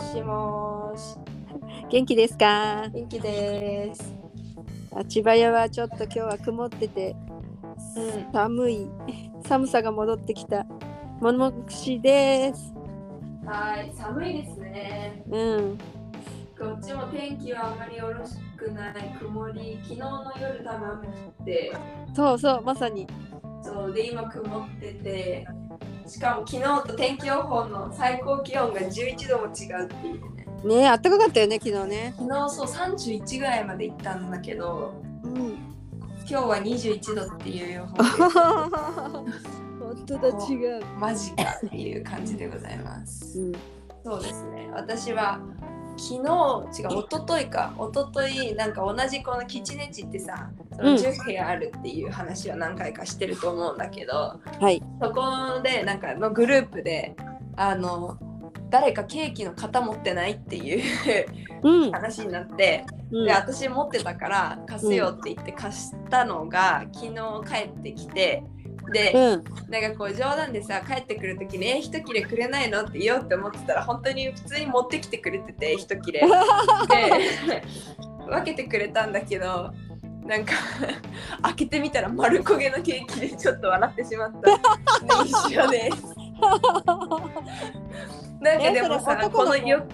しもーし。元気ですか？元気です。あ千葉屋はちょっと今日は曇っててうん。寒い寒さが戻ってきたものもしですはい、寒いですね。うんこっちも天気はあまりよろしくない曇り。昨日の夜多分雨降って、そうそうまさにそうで今曇ってて、しかも昨日と天気予報の最高気温が11度も違うっていうね。ねえ暖かかったよね昨日ね昨日そう31ぐらいまで行ったんだけど、うん今日は21度っていう予報 本当だ違う、で、マジかっていう感じでございます。うん、そうですね。私は昨日違う一昨日か。一昨日なんか同じこのキチネチってさ、そのうん。10部屋あるっていう話は何回かしてると思うんだけど、はい。そこでなんかのグループであの誰かケーキの型持ってないっていううん、話になって、うん。で私持ってたから貸すよって言って貸したのが昨日帰ってきてで、うん。なんかこう冗談でさ帰ってくる時に「え一切れくれないの?」って言おうって思ってたら本当に普通に持ってきてくれてて一切れ。で分けてくれたんだけどなんか 開けてみたら丸焦げのケーキでちょっと笑ってしまった。一緒です。なんかでもさの子このよ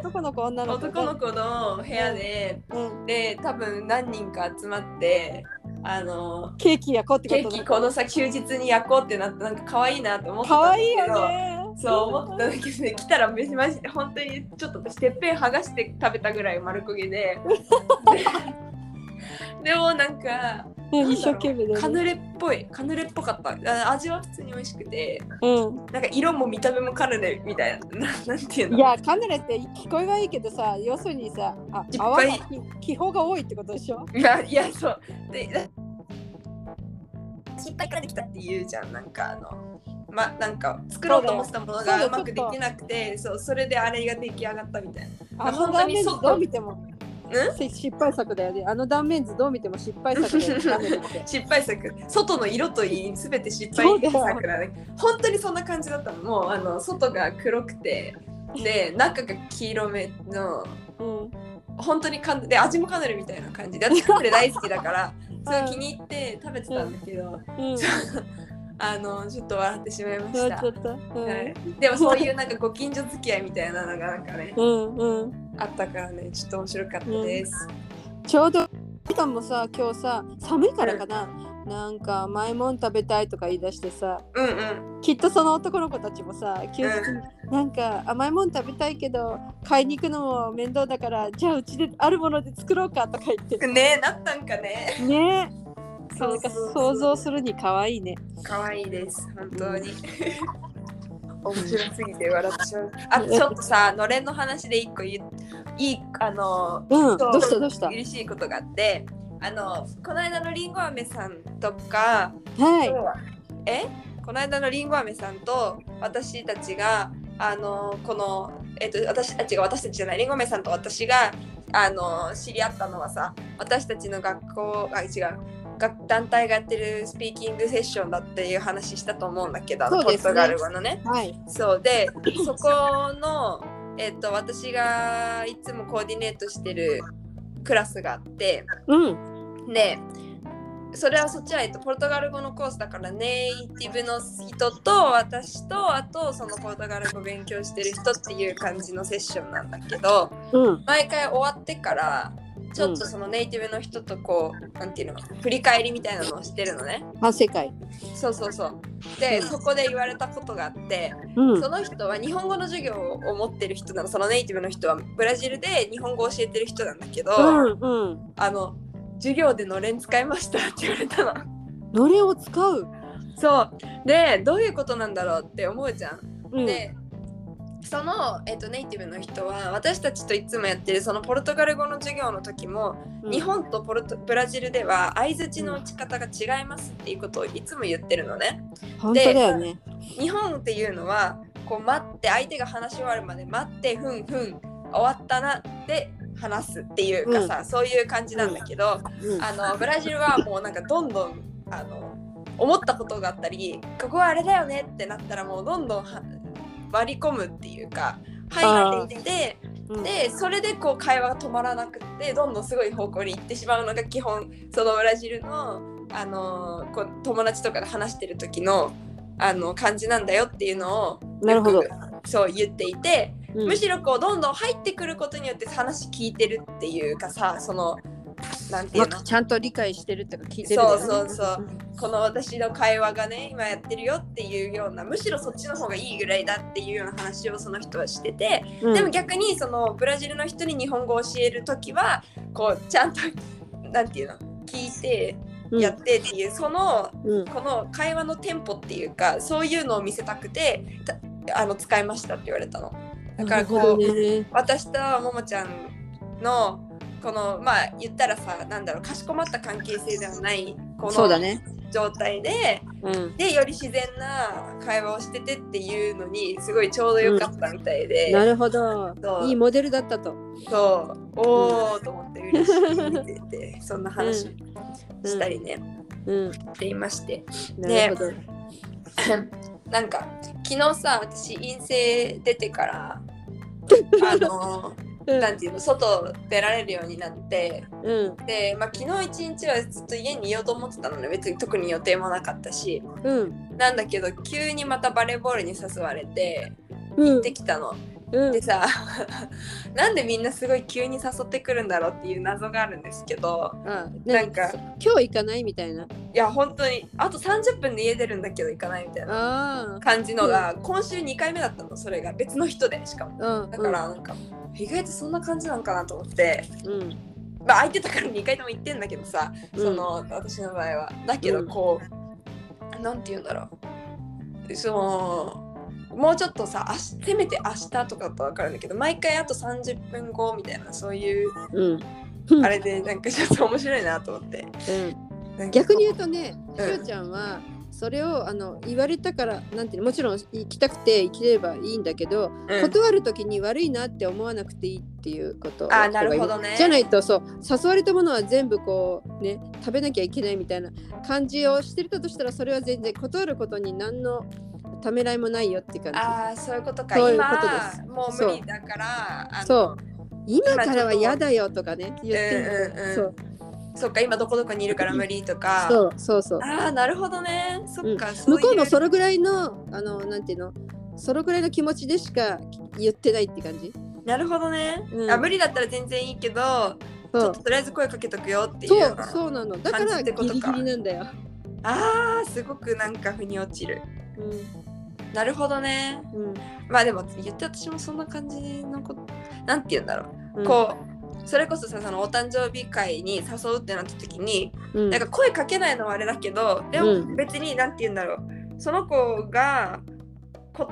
男の子女の子男の子の部屋でうん、で多分何人か集まってあのケーキ焼こうってことケーキこのさ休日に焼こうってなってなんか可愛いなと思ってかたんだけど。わいいよね。そう思ってたんだけどね来たらめマジで本当にちょっと私てっぺん剥がして食べたぐらい丸焦げで。で でもなんかうん一生懸命カヌレっぽいカヌレっぽかった。あ味は普通に美味しくて。うん。なんか色も見た目もカヌレみたいな。な なんていうの？いやカヌレって聞こえがいいけどさ要するにさあ泡が気泡が多いってことでしょ？いやいやそう。で失敗からできたって言うじゃん。なんかあのまなんか作ろうと思ってたものがうまくできなくてそうそれであれが出来上がったみたいな。あの本当に外見てもせ失敗作だよね。あの断面図どう見ても失敗作だよね。失敗作。外の色といい全て失敗。作だね。本当にそんな感じだったの。もうあの外が黒くて。で中が黄色めの。うん。本当にカヌで味もカヌレみたいな感じで。私カヌレ大好きだから。すごい気に入って食べてたんだけど、うん あのちょっと笑ってしまいました。そうんはい、でもそういうなんかご近所付き合いみたいなのがなんかねうんうん。あったからねちょっと面白かったです。ちょうどみかんもさ今日さ寒いからかな、なんか甘いもん食べたいとか言い出してさうんうん。きっとその男の子たちもさ休日になんか甘いもん食べたいけど買いに行くのも面倒だからじゃあうちであるもので作ろうかとか言って。ねなったんかね。ね。えそうそう。想像するに可愛いね。可愛いです。本当に。面白すぎて笑ってしまう。あちょっとさのれんの話で一個いいあのうんどうしたどうした？嬉しいことがあってあのこの間のりんご飴さんとかはい。え？この間のりんご飴さんと私たちがあのこのえっと私たちが私たちじゃないりんご飴さんと私があの知り合ったのはさ私たちの学校あ違う。学団体がやってるスピーキングセッションだっていう話したと思うんだけど、ね。ポルトガル語のね。はい。そうでそこの、えっと、私がいつもコーディネートしてるクラスがあってうん。でそれはそっちは、えっと、ポルトガル語のコースだからネイティブの人と私とあとそのポルトガル語勉強してる人っていう感じのセッションなんだけどうん。毎回終わってからちょっとそのネイティブの人とこう、なんていうの振り返りみたいなのをしてるのね。反世界。そうそうそう。で、うん。そこで言われたことがあってうん。その人は日本語の授業を持ってる人なの。そのネイティブの人はブラジルで日本語を教えてる人なんだけど、うんうん。あの授業でのれん使いましたって言われたの。のれんを使う、そう。でどういうことなんだろうって思うじゃん。うん、でその、えっとネイティブの人は私たちといつもやってるそのポルトガル語の授業の時も、うん。日本とポルトブラジルでは相づちの打ち方が違いますっていうことをいつも言ってるのね。本当だよね。日本っていうのはこう待って相手が話し終わるまで待ってふんふん終わったなって話すっていうかさ、そういう感じなんだけど、うん。あのブラジルはもうなんかどんどんあの思ったことがあったりここはあれだよねってなったらもうどんどんは割り込むっていうか入っていってうん。でそれでこう会話が止まらなくってどんどんすごい方向に行ってしまうのが基本そのブラジルの、あのーこう友達とかで話してる時のあの感じなんだよっていうのをなるほど。そう言っていて、うん。むしろこうどんどん入ってくることによって話聞いてるっていうかさそのなんていうの？まあちゃんと理解してるってか聞いてるそうそうそう。この私の会話がね今やってるよっていうようなむしろそっちの方がいいぐらいだっていうような話をその人はしてて、うん。でも逆にそのブラジルの人に日本語を教える時はこうちゃんとなんていうの？聞いてうんやってっていう、そのうん。この会話のテンポっていうかそういうのを見せたくてたあの使いましたって言われたの。だからこう、ね。私とももちゃんのこのまあ言ったらさなんだろうかしこまった関係性ではないこの状態で、うん。でより自然な会話をしててっていうのにすごいちょうどよかったみたいで、なるほど。いいモデルだったと。そう。おーと思って嬉しい見ててそんな話したりね、うん。していまして。なるほど。なんか昨日さ私陰性出てからあのうん。なんていうの外出られるようになって。うん。で、まあ、昨日一日はずっと家にいようと思ってたので別に特に予定もなかったし。うん。なんだけど急にまたバレーボールに誘われてうん。行ってきたの。うんでさ なんでみんなすごい急に誘ってくるんだろうっていう謎があるんですけどあなんか今日行かないみたいな。いや本当にあと30分で家出るんだけど行かないみたいなあ感じのが今週2回目だったのそれが別の人でしかも。あうん。だからなんか意外とそんな感じなのかなと思って。うん。まあ空いてたから2回とも行ってんだけどさうん。その、私の場合は。だけうん。どこう、なんて言うんだろう。そのもうちょっとさせめて明日とかだと分かるんだけど毎回あと30分後みたいなそういううん。あれでなんかちょっと面白いなと思って。うん。逆に言うとね、うん。しおちゃんはそれをあの言われたからなんてもちろん行きたくて行ければいいんだけど、うん。断る時に悪いなって思わなくていいっていうことをあなるほどね。じゃないとそう誘われたものは全部こうね食べなきゃいけないみたいな感じをしてるとしたらそれは全然断ることに何のためらいもないよって感じ。ああそういうことか。そういうことでもう無理だからそう。今からは嫌だよとかね言ってるうんうんうん。そう。そっか今どこどこにいるから無理とか。そうそうそう。ああなるほどね。そっか、うん。向こうもそれぐらいのあのなんていうの？それぐらいの気持ちでしか言ってないって感じ？なるほどね、うん。あ無理だったら全然いいけどちょっととりあえず声かけとくよっていうそうそうなの。だからギリギリなんだよ、あーすごくなんか腑に落ちるなるほどね。うん。うんまあでも言って私もそんな感じのことなんて言うんだろう、うん。こうそれこそさそのお誕生日会に誘うってなった時に、うん。なんか声かけないのはあれだけどでもうん。別になんて言うんだろう。その子が断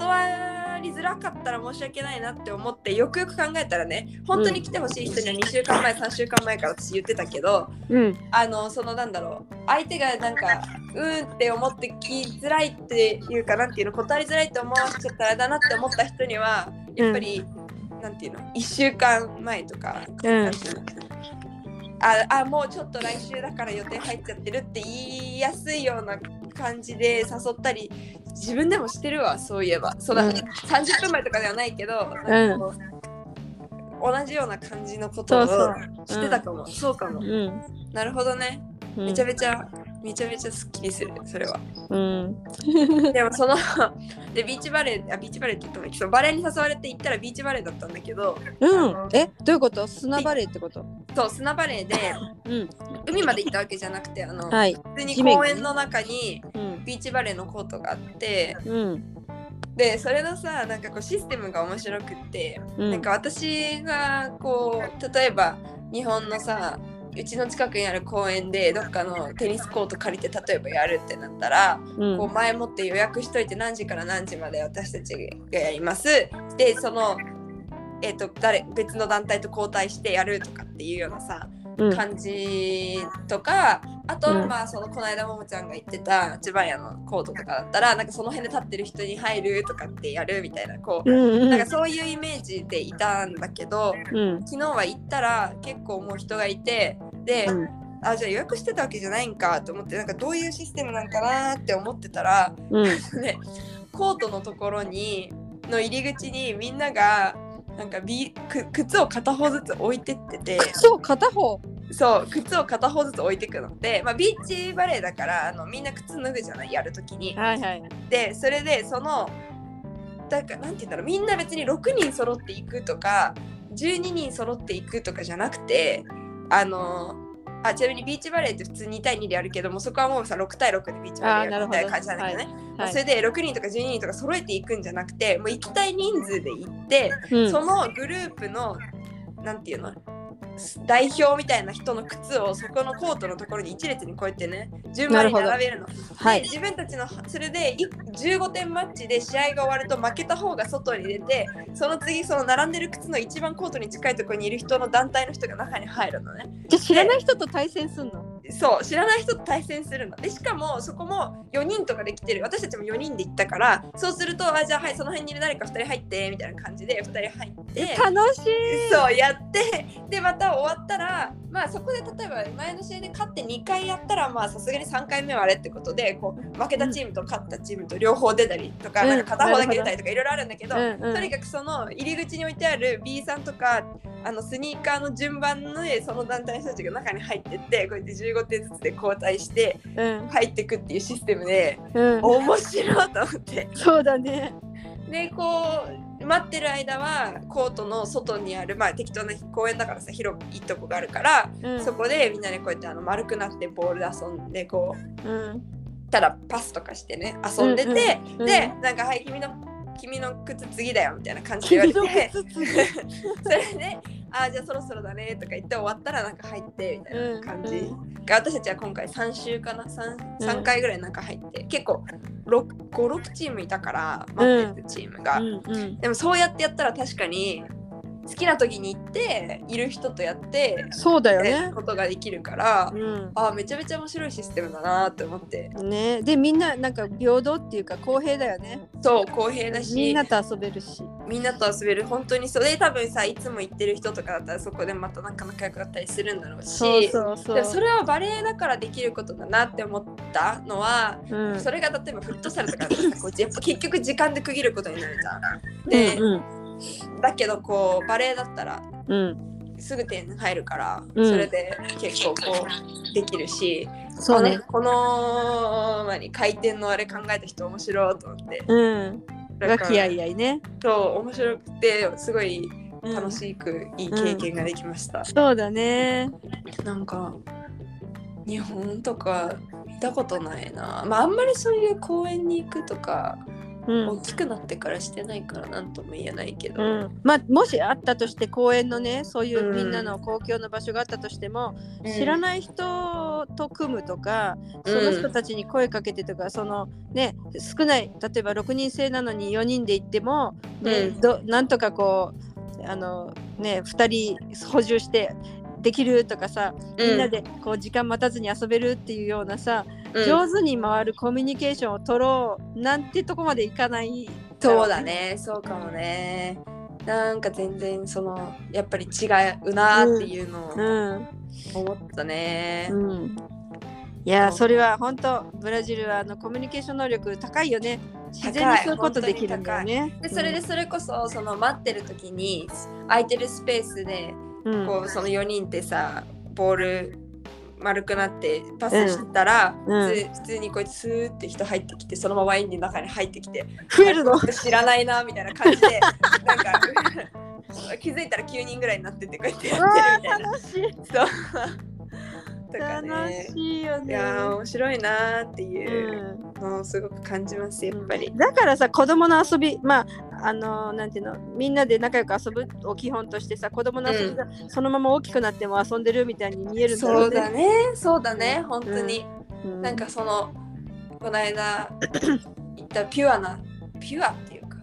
りづらかったら申し訳ないなって思ってよくよく考えたらね本当に来てほしい人には2週間前3週間前から私言ってたけどうん。あのそのなんだろう相手がなんかうーんって思ってきづらいっていうかなんていうの断りづらいって思わせちゃったらあれだなって思った人にはやっぱり、なんていうの1週間前とか、うん。ああもうちょっと来週だから予定入っちゃってるって言いやすいような感じで誘ったり自分でもしてるわそういえば。そん。な、うん30分前とかではないけど、なん同じような感じのことをしてたかも、そうかも。うん。なるほどね。うん。めちゃめちゃ、めちゃめちゃすっきりするそれは。うん。でもその でビーチバレーあビーチバレーって言ったんだけどバレーに誘われて行ったらビーチバレーだったんだけどうん。えどういうこと？砂バレーってこと？そう砂バレーでうん。海まで行ったわけじゃなくてあの、はい。普通に公園の中にうん。ビーチバレーのコートがあってうん。でそれのさなんかこうシステムが面白くって、うん。なんか私がこう例えば日本のさうちの近くにある公園でどっかのテニスコート借りて例えばやるってなったら、うん。こう前もって予約しといて何時から何時まで私たちがやります。でそのえっ、と誰別の団体と交代してやるとかっていうようなさうん。感じとかあと、うん。まあそのこの間ももちゃんが言ってた千葉屋のコートとかだったらなんかその辺で立ってる人に入るとかってやるみたいなこう、うんうん。なんかそういうイメージでいたんだけどうん。昨日は行ったら結構もう人がいてで、うん。あじゃあ予約してたわけじゃないんかと思ってなんかどういうシステムなんかなって思ってたらうん。ねコートのところにの入り口にみんながなんかビく靴を片方ずつ置いてってて。そう片方？そう靴を片方ずつ置いてくの。で、まあ、ビーチバレーだからあのみんな靴脱ぐじゃない？やるときに。はいはいでそれでそのだからなんて言うんだろう？みんな別に6人揃っていくとか12人揃っていくとかじゃなくてあのあちなみにビーチバレーって普通2対2でやるけどもそこはもうさ6対6でビーチバレーやるみたいな感じなんだけど。ね、まあはい。それで6人とか12人とか揃えていくんじゃなくてもう行きたい人数で行って、うん。そのグループのなんていうの代表みたいな人の靴をそこのコートのところに一列にこうやってね順番に並べるの。はいで自分たちのそれでい15点マッチで試合が終わると負けた方が外に出てその次その並んでる靴の一番コートに近いところにいる人の団体の人が中に入るのね。じゃあ知らない人と対戦すんの？そう知らない人と対戦するの。でしかもそこも4人とかで来てる私たちも4人で行ったからそうするとあじゃあはいその辺にいる誰か2人入ってみたいな感じで2人入って。楽しいそうやってでまた終わったらまあそこで例えば前の試合で勝って2回やったらまあさすがに3回目はあれってことでこう負けたチームと勝ったチームと両方出たりとか,、うん。なんか片方だけ出たりとかいろいろあるんだけど、とにかくその入り口に置いてある B さんとかあのスニーカーの順番でその団体の人たちが中に入ってってこうやって15点ずつで交代してうん。入ってくっていうシステムでうん。面白いと思って。そうだね。でこう待ってる間はコートの外にあるまあ適当な公園だからさ広いとこがあるから、うん。そこでみんなでこうやってあの丸くなってボールで遊んでこううん。ただパスとかしてね遊んでて、うんうん。でなんかはい君の君の靴次だよみたいな感じで言われて。それであじゃあそろそろだねとか言って終わったらなんか入ってみたいな感じ、うんが私たちは今回3週かな。3, うん。3回ぐらいなんか入って、結構56チームいたから待ってるチームが、うんうん。でもそうやってやったら確かに好きな時に行っている人とやってそうだよやね。ることができるから、うん。あめちゃめちゃ面白いシステムだなって思って。ね。でみんななんか平等っていうか公平だよね。そう公平だし。みんなと遊べるし。みんなと遊べる。本当にそれ多分さいつも行ってる人とかだったらそこでまたなんか仲良くなったりするんだろうし。そうそうそう。でもそれはバレエだからできることだなって思ったのは、うん。それが例えばフットサルとかだとさこうやっぱ結局時間で区切ることになるじゃん。で、うんだけどこうバレエだったらうん。すぐ点入るから、うん。それで結構こうできるしそうね。この何回転のあれ考えた人面白いと思って。うん。が気合い合いね。そう面白くてすごいうん楽しくいい経験ができました、そうだね。なんか日本とか見たことないな。まああんまりそういう公園に行くとかうん。大きくなってからしてないから何とも言えないけど、うん、まあもしあったとして公園のねそういううん。みんなの公共の場所があったとしても、うん。知らない人と組むとか、その人たちに声かけてとかそのね少ない例えば6人制なのに4人で行っても、ねうん。どなんとかこうあのね2人補充してできるとかさ、みんなでこう時間待たずに遊べるっていうようなさ、うん。上手に回るコミュニケーションを取ろうなんてとこまでいかないそうだね。そうかもね。なんか全然そのやっぱり違うなっていうのをうん。思ったね、うん、いやそれは本当ブラジルはあのコミュニケーション能力高いよね。自然にそういうことできるんだよね。でそれでそれこそその待ってる時に空いてるスペースでうん。こうその4人ってさボール丸くなってパスしたら、うん。普通普通にこうやってスーって人入ってきてそのままワインの中に入ってきて増えるの？僕知らないなみたいな感じで なんか 気づいたら9人ぐらいになっててこうやってやってるみたいな。楽しい。そう。とか楽ね。しいよね。いやー面白いなーっていう。うんのをすごく感じますやっぱり。だからさ子供の遊びまああのなんていうのみんなで仲良く遊ぶを基本としてさ子供の遊びがそのまま大きくなっても遊んでるみたいに見えるんだろそううね。だね。そうだね。本当に、うん。なんかそのこの間言ったピュアなピュアっていうか。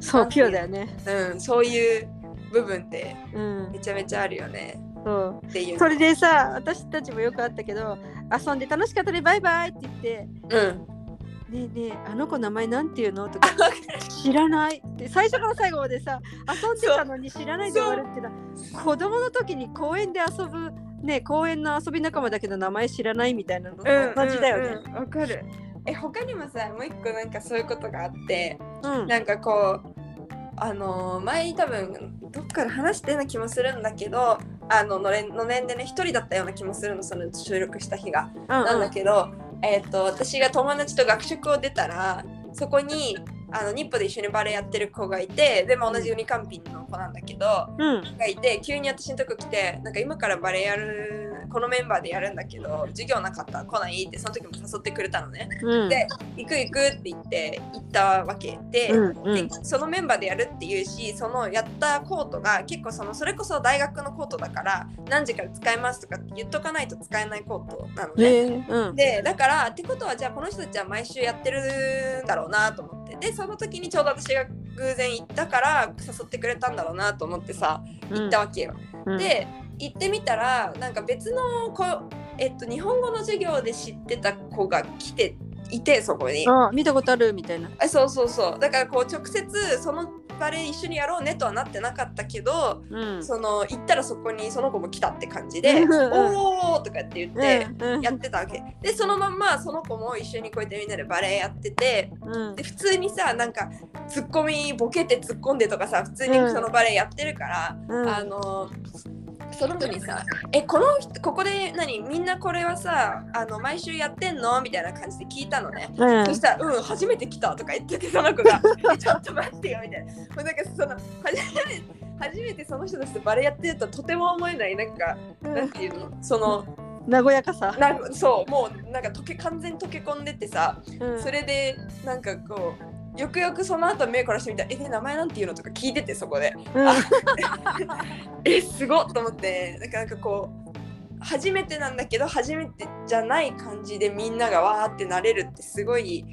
そうピュアだよね。うん。そういう部分ってうん。めちゃめちゃあるよね。そう。っていうそれでさ私たちもよくあったけど遊んで楽しかったねバイバイって言ってうんねえねえあの子名前なんていうの？とか。知らない。って最初から最後までさ遊んでたのに知らないで終わるっていう。のは子供の時に公園で遊ぶね公園の遊び仲間だけど名前知らないみたいなのと同じだよね。うんうん。わ、かる。え他にもさもう一個なんかそういうことがあってうん。なんかこうあの前多分どっから話してるような気もするんだけどあののれんのれんでね一人だったような気もするのその収録した日が。なんだけど、えー、と私が友達と学食を出たらそこにあの日本で一緒にバレエやってる子がいてでも同じユニカンピンの子なんだけど、うん。がいて急に私のとこ来てなんか今からバレエやるこのメンバーでやるんだけど授業なかったら来ないってその時も誘ってくれたのね。うんで行く行くって言って行ったわけで,、うんうんでそのメンバーでやるっていうしそのやったコートが結構そのそれこそ大学のコートだから何時から使えますとかって言っとかないと使えないコートなのね。へえうんでだからってことはじゃあこの人たちは毎週やってるんだろうなと思ってでその時にちょうど私が偶然行ったから誘ってくれたんだろうなと思ってさ行ったわけよ。うんで行ってみたらなんか別の子、えっと、日本語の授業で知ってた子が来ていてそこに。あ見たことあるみたいな。あそうそうそうだからこう直接そのバレエ一緒にやろうねとはなってなかったけど、うんその行ったらそこにその子も来たって感じで「うんうんおー!」とかって言って。うんやってたわけでそのまんまその子も一緒にこうやってみんなでバレエやっててうんで普通にさなんかツッコミボケて突っ込んでとかさ普通にそのバレエやってるから、うんあのその子にさ「えこの人ここで何みんなこれはさあの毎週やってんの?」みたいな感じで聞いたのね。うんそしたら「うん初めて来た」とか言っててその子が「えちょっと待ってよ」みたいな。もうなんかその初め初めてその人たちとバレエやってるととても思えないなんか、なんていうの？その和やかさ。なんかそうもうなんか溶け完全に溶け込んでってさうんそれでなんかこうよくよくその後目からしてみたら「えで名前なんていうの?」とか聞いててそこでうん「えすごっ!」と思ってなんかなんかこう初めてなんだけど初めてじゃない感じでみんながわーってなれるってすごい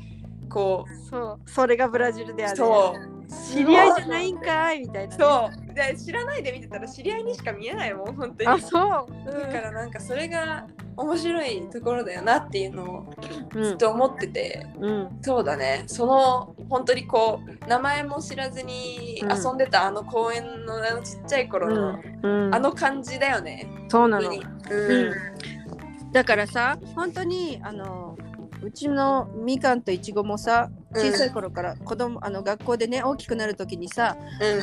こうそうそれがブラジルである。そう知り合いじゃないんかいみたいなね。そうで知らないで見てたら知り合いにしか見えないもん本当に。あそう。だからなんかそれが面白いところだよなっていうのをうん。ずっと思ってて、うん。そうだね。その本当にこう名前も知らずにうん。遊んでたあの公園のあのちっちゃい頃の、うん。あの感じだよね。そうなの。だからさ本当にあのうちのみかんといちごもさ小さい頃から子供、あの学校でね大きくなる時にさ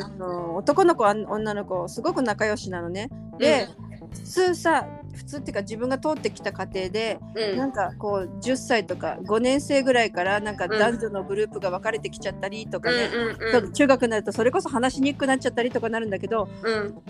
あの男の子女の子すごく仲良しなのね。で、普通さ普通っていうか自分が通ってきた過程で、うん。なんかこう10歳とか5年生ぐらいからなんかうん。男女のグループが分かれてきちゃったりとかね、うん中学になるとそれこそ話しにくくなっちゃったりとかなるんだけどうん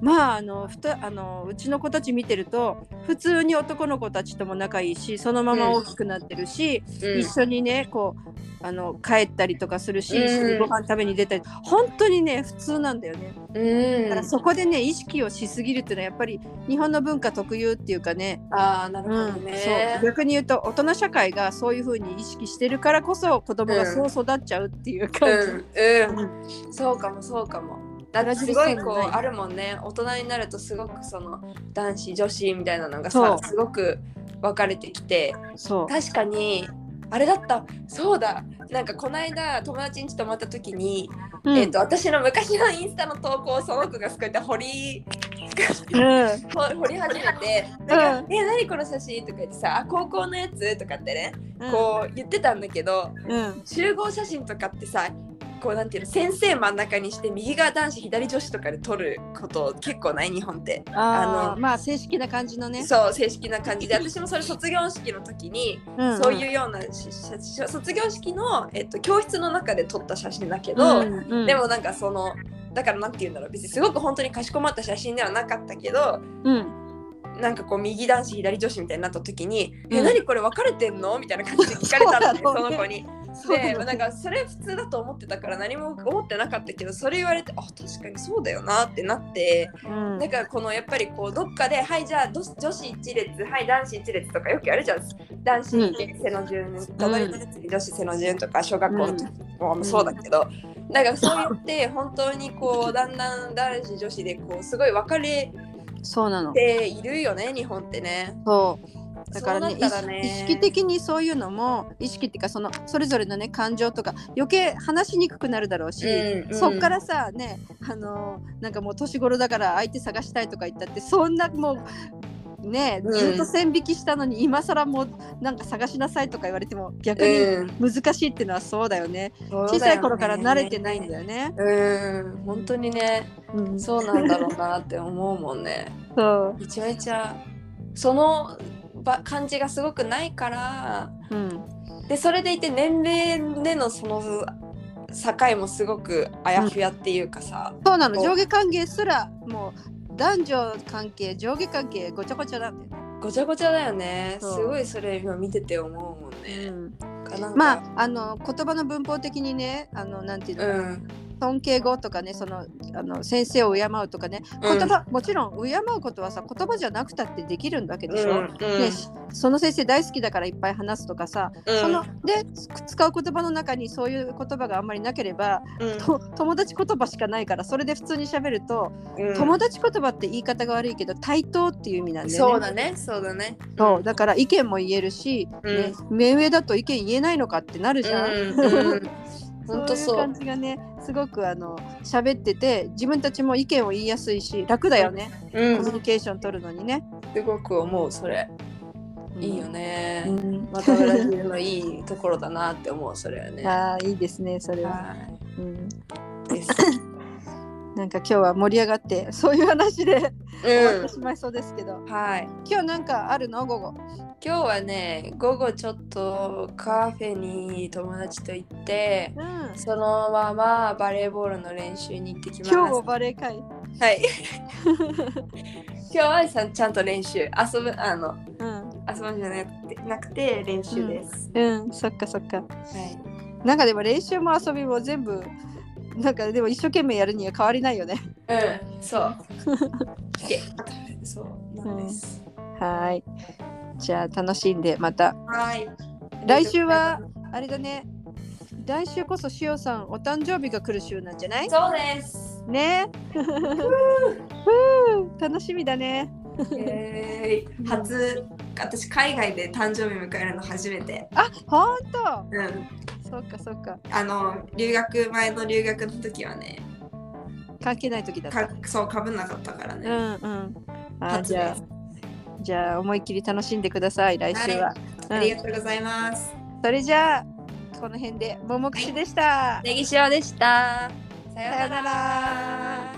まああのふたあのうちの子たち見てると普通に男の子たちとも仲いいしそのまま大きくなってるし、うん。一緒にねこうあの帰ったりとかするし、うん。一緒にご飯食べに出たり本当にね普通なんだよね。うん。だからそこでね意識をしすぎるっていうのはやっぱり日本の文化特有っていうかね。ああなるほどうん、ねそう。逆に言うと大人社会がそういうふうに意識してるからこそ子供がそう育っちゃうっていうう感じ。ん。うん。そうかもそうかもだってすごいこうあるもんね。大人になるとすごくその男子女子みたいなのがさすごく分かれてきて。そう。確かにあれだった。そうだ。なんかこの間友達ん家泊まった時に、うん。えっと私の昔のインスタの投稿をその子がすこうやって掘りうんほ掘り始めて「なんかえ何この写真?」とか言ってさ「あ高校のやつ?」とかってねこう言ってたんだけどうん。集合写真とかってさこうなんていうの先生真ん中にして右が男子左女子とかで撮ること結構ない日本って。ああのーまあ正式な感じのね。そう正式な感じで私もそれ卒業式の時にうんそういうような卒業式の、えっと、教室の中で撮った写真だけど、うんうんでもなんかそのだからなんて言うんだろう別にすごく本当にかしこまった写真ではなかったけどうんなんかこう右男子左女子みたいになった時に「うんえ何これ分かれてんの?」みたいな感じで聞かれたのねそうだろうねその子に。でなんかそれ普通だと思ってたから何も思ってなかったけどそれ言われてあ確かにそうだよなってなってうん。だからこのやっぱりこうどっかではいじゃあど女子一列はい男子一列とかよくやるじゃん。男子背の順隣の列に女子背の順とか小学校の時もそうだけど、だからそうやって本当にこうだんだん男子女子でこうすごい分かれそうなの。ているよね日本ってね。そうだからねね意識的にそういうのも意識っていうかそのそれぞれのね感情とか余計話しにくくなるだろうし、うんうん。そっからさねあのーなんかもう年頃だから相手探したいとか言ったってそんなもうねうん。ずっと線引きしたのに、今更もうなんか探しなさいとか言われても逆にうん。難しいっていうのはそうだよね、小小さい頃から慣れてないんだよね。うん。本当にねうん、そうなんだろうなって思うもんね。そう。めちゃめちゃそのば感じがすごくないからうん。でそれでいて年齢でのその境もすごくあやふやっていうかさ、そうなの。上下関係すらもう男女関係上下関係ごちゃごちゃなんだよね。ごちゃごちゃだよね。すごいそれ今見てて思うもんね、かなんか。まああの言葉の文法的にねあのなんていうの、うん尊敬語とかねそのあの先生を敬うとかねうん。言葉、もちろん敬うことはさ言葉じゃなくたってできるんだけでしょ、うん。うん。ね、その先生大好きだからいっぱい話すとかさ、うん。そので使う言葉の中にそういう言葉があんまりなければうん。と友達言葉しかないからそれで普通に喋ると、うん。友達言葉って言い方が悪いけど対等っていう意味なんだよね。そうだね。そうだね。そう。だから意見も言えるし、うん。ね、目上だと意見言えないのかってなるじゃん。そういう感じがねすごくあの喋ってて自分たちも意見を言いやすいし楽だよね、うん。コミュニケーション取るのにね。すごく思うそれ。いいよね、うん。またブラジルのいいところだなって思うそれはね。ああいいですねそれは。はうん、なんか今日は盛り上がってそういう話で終わってしまいそうですけど、うんはい。今日なんかあるの？午後。今日はね午後ちょっとカフェに友達と行ってうん、そのままバレーボールの練習に行ってきます。今日もバレー会。はい。今日はさちゃんと練習。遊ぶあのうん、遊ぶんじゃなくてなくて練習です、うん、そっかそっか。はい。なんかでも練習も遊びも全部なんかでも一生懸命やるには変わりないよね。うんそう。でそうなんです、はい。じゃあ楽しんでまた。はい。来週はあれだね。来週こそしおさんお誕生日が来る週なんじゃない？そうです。ね。ふう楽しみだね。イエーイ。初私海外で誕生日迎えるの初めてあほんとうんそっかそっかあの留学前の留学の時はね関係ない時だった。かそうかぶんなかったからね、うんうん。あ初じゃあじゃあ思いっきり楽しんでください来週は。ありうんがとうございます。それじゃあこの辺でももくしでした。ネギ塩でした。さようなら。